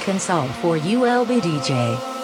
console for ULBDJ.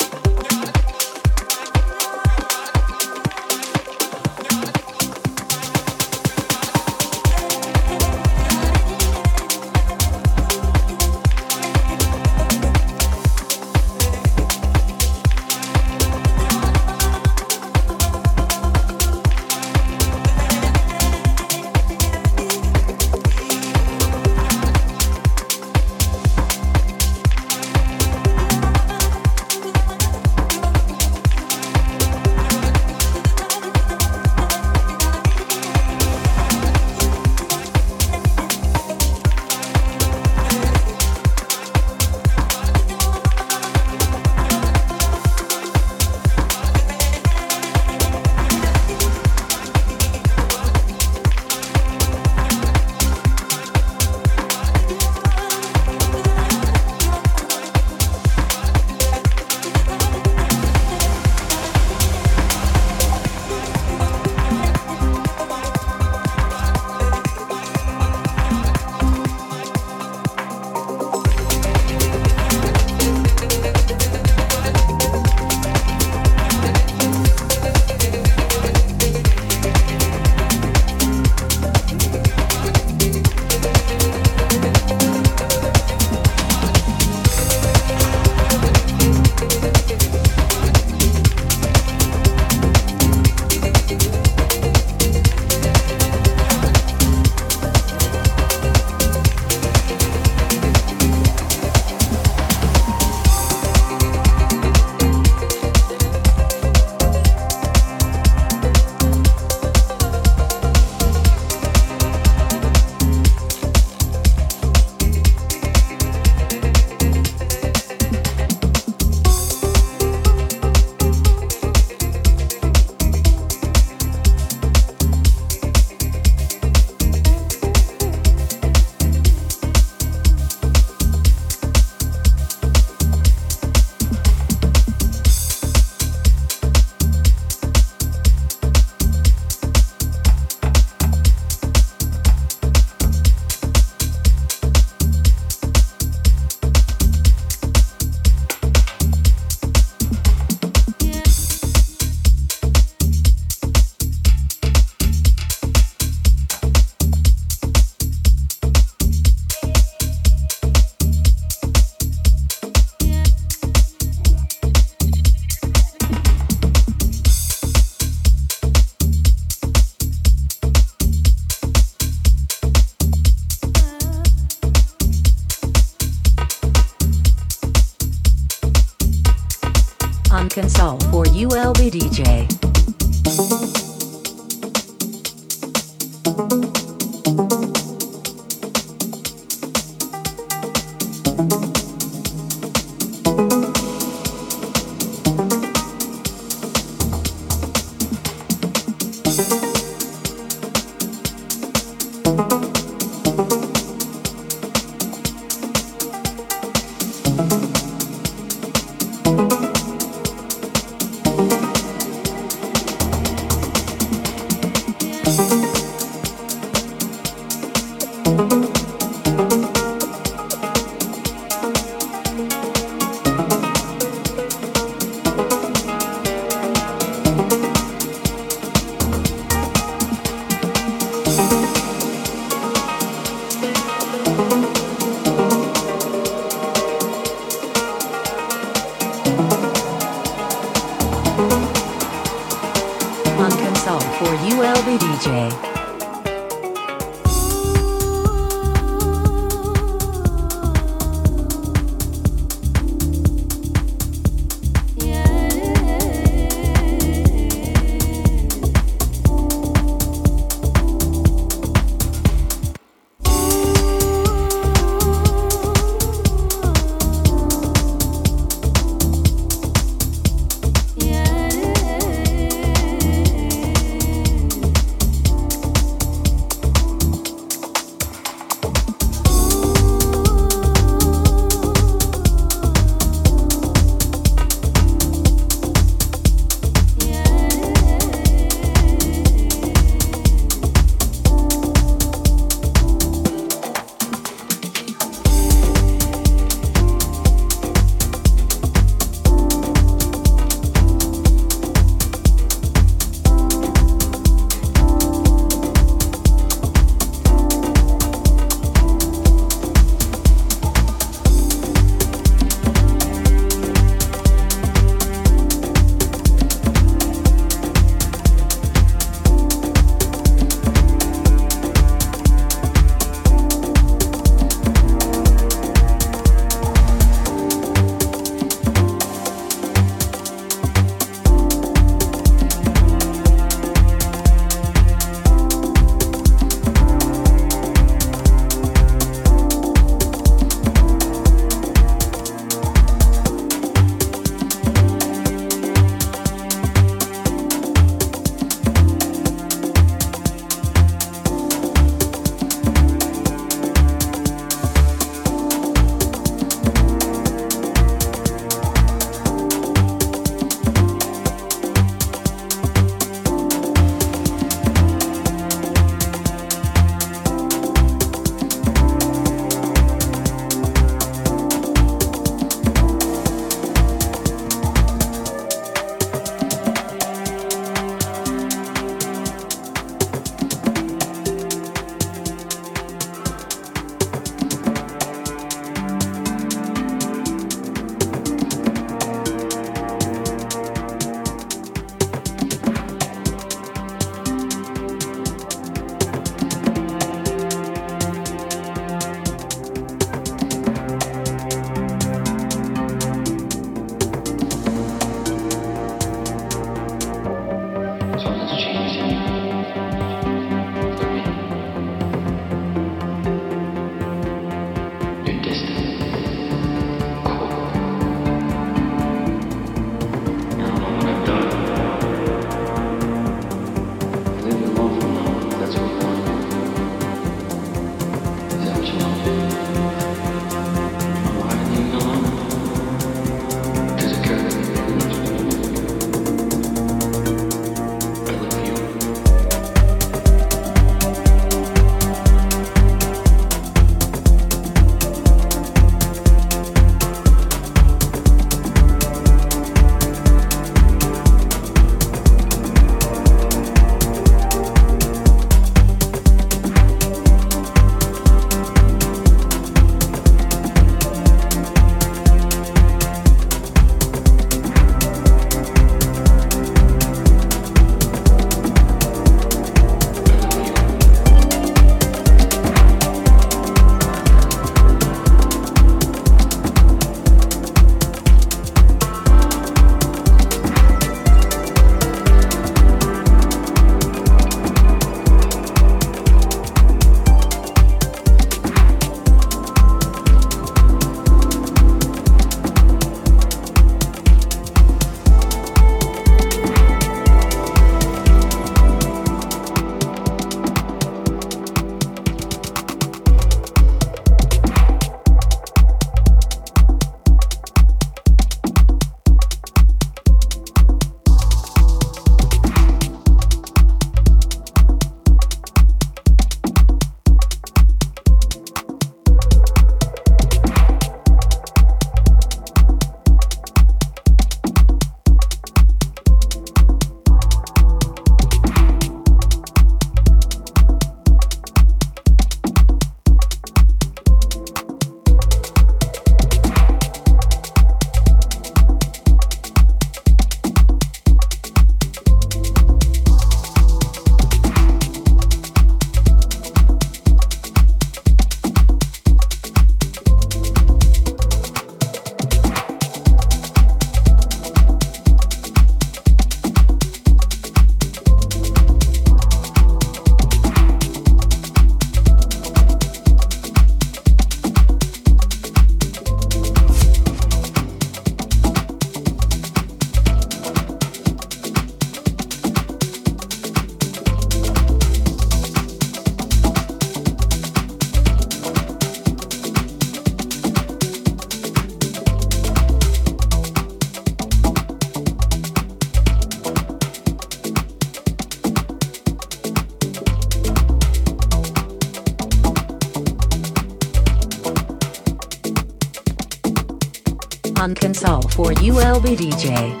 For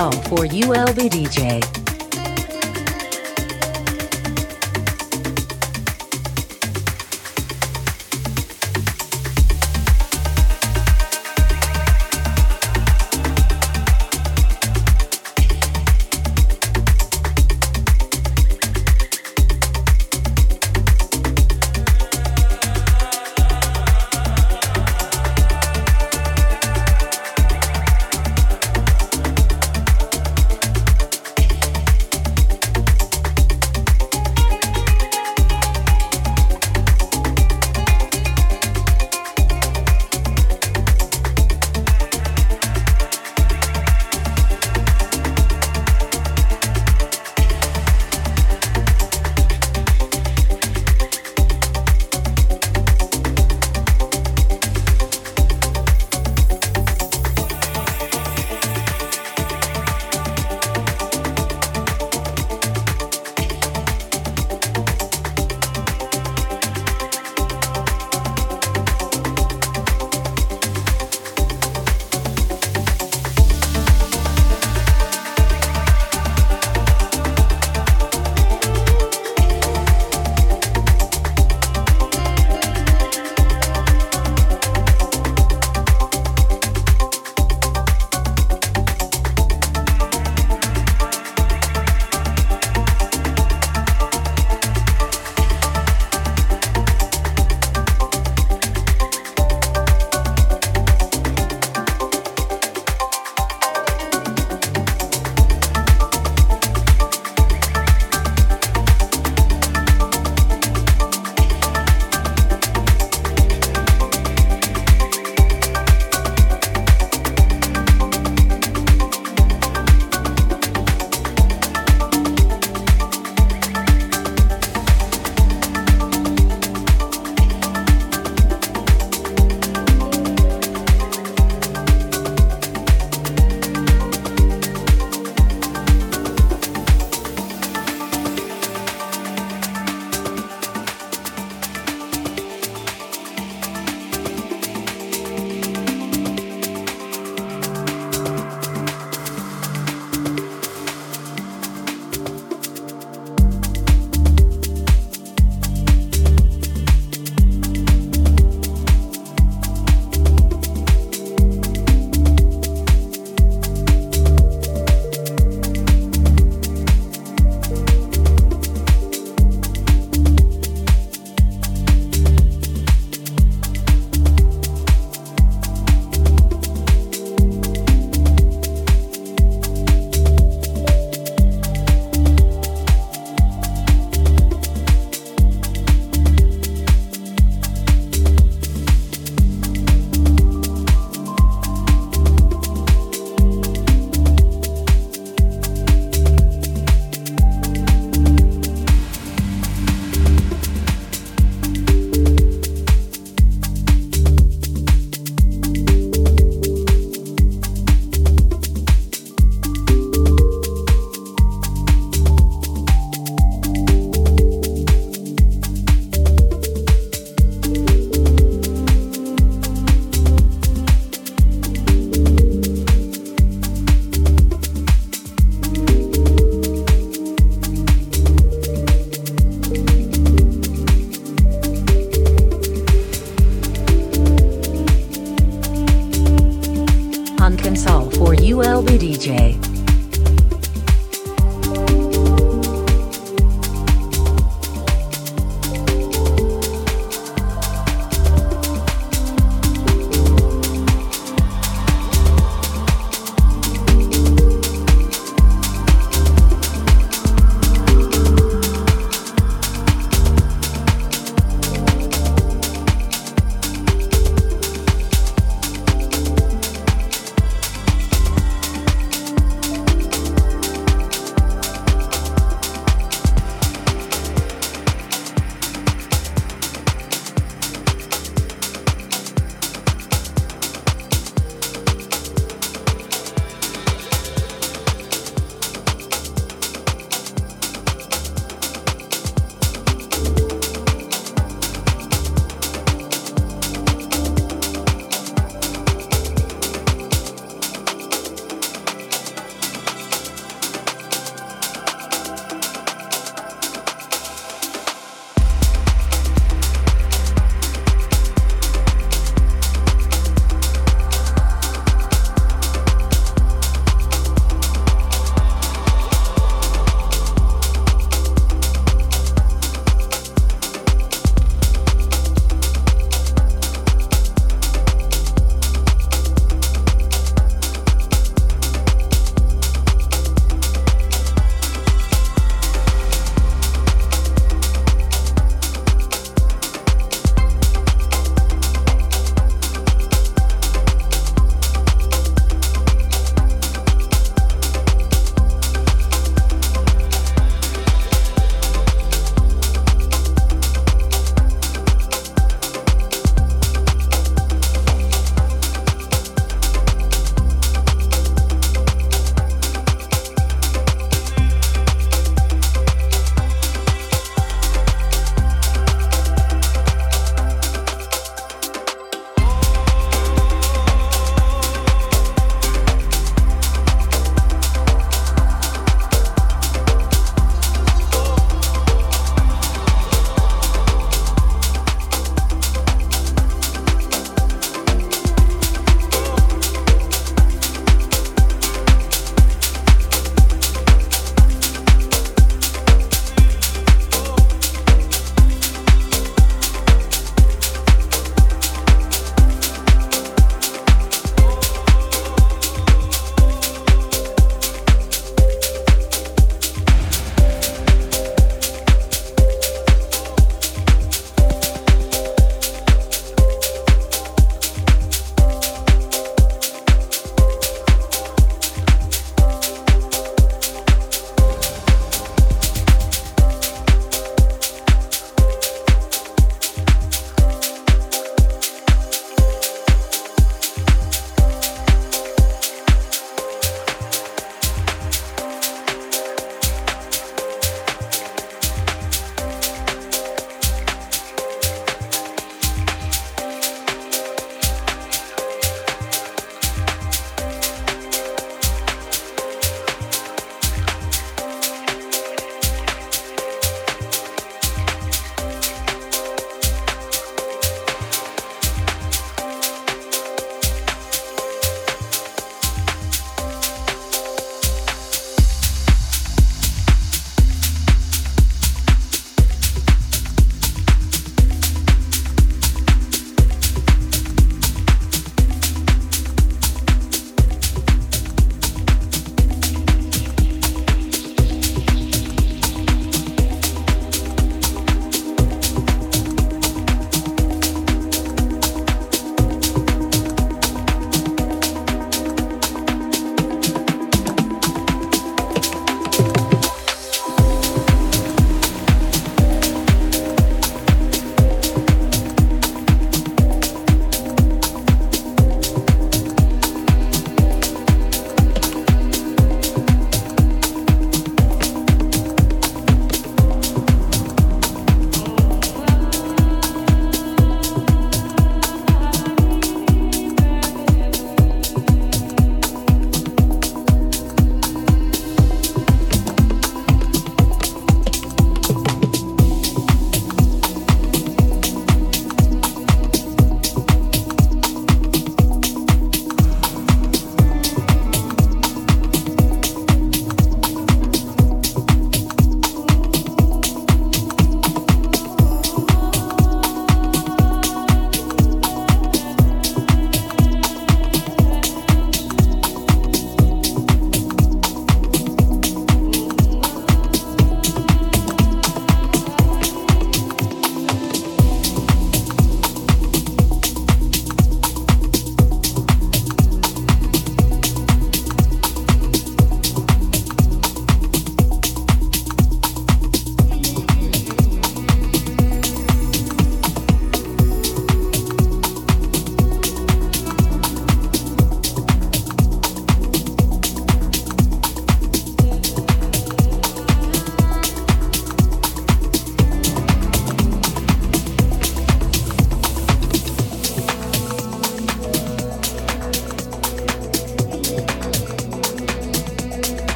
Console for ULB DJ.